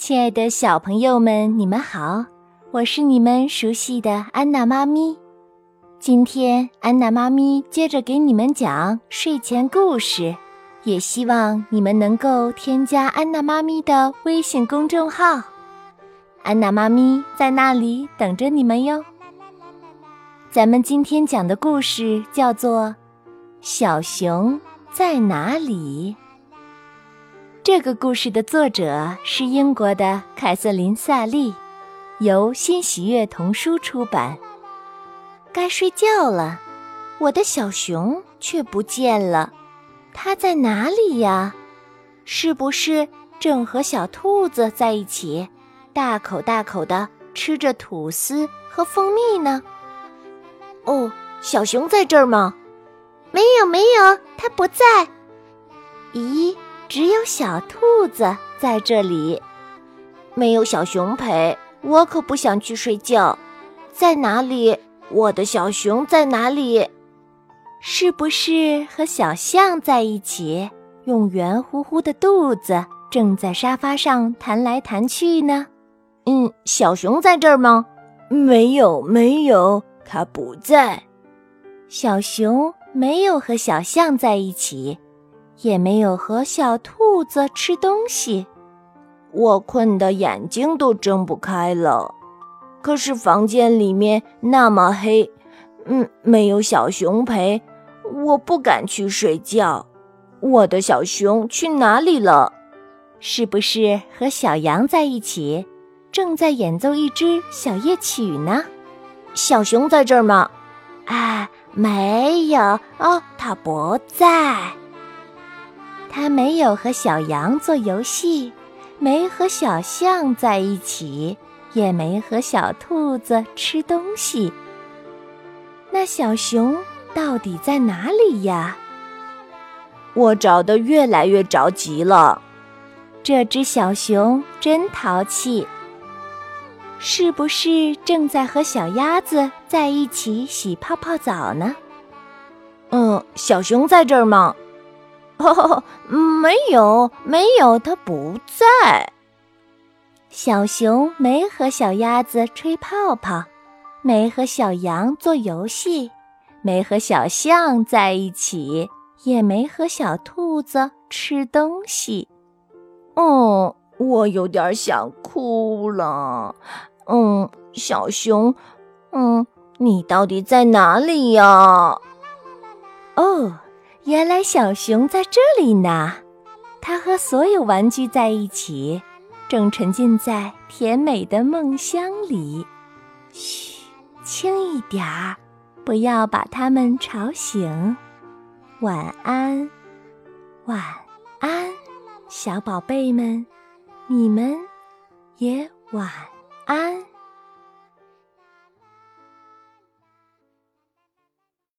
亲爱的小朋友们，你们好，我是你们熟悉的安娜妈咪。今天安娜妈咪接着给你们讲睡前故事，也希望你们能够添加安娜妈咪的微信公众号，安娜妈咪在那里等着你们哟。咱们今天讲的故事叫做《小熊在哪里》。这个故事的作者是英国的凯瑟琳·萨利，由新喜悦童书出版。该睡觉了，我的小熊却不见了，它在哪里呀？是不是正和小兔子在一起，大口大口的吃着吐司和蜂蜜呢？哦，小熊在这儿吗？没有，没有，它不在。咦？只有小兔子在这里，没有小熊陪，我可不想去睡觉。在哪里？我的小熊在哪里？是不是和小象在一起，用圆乎乎的肚子正在沙发上弹来弹去呢？嗯，小熊在这儿吗？没有，没有，它不在。小熊没有和小象在一起。也没有和小兔子吃东西，我困得眼睛都睁不开了。可是房间里面那么黑，嗯，没有小熊陪，我不敢去睡觉。我的小熊去哪里了？是不是和小羊在一起，正在演奏一支小夜曲呢？小熊在这儿吗？啊，没有哦，它不在。他没有和小羊做游戏，没和小象在一起，也没和小兔子吃东西。那小熊到底在哪里呀？我找得越来越着急了。这只小熊真淘气，是不是正在和小鸭子在一起洗泡泡澡呢？嗯，小熊在这儿吗？哦，没有，没有，它不在。小熊没和小鸭子吹泡泡，没和小羊做游戏，没和小象在一起，也没和小兔子吃东西。嗯，我有点想哭了。嗯，小熊，嗯，你到底在哪里呀？哦。原来小熊在这里呢，它和所有玩具在一起，正沉浸在甜美的梦乡里。嘘，轻一点儿，不要把它们吵醒。晚安，晚安，小宝贝们，你们也晚安。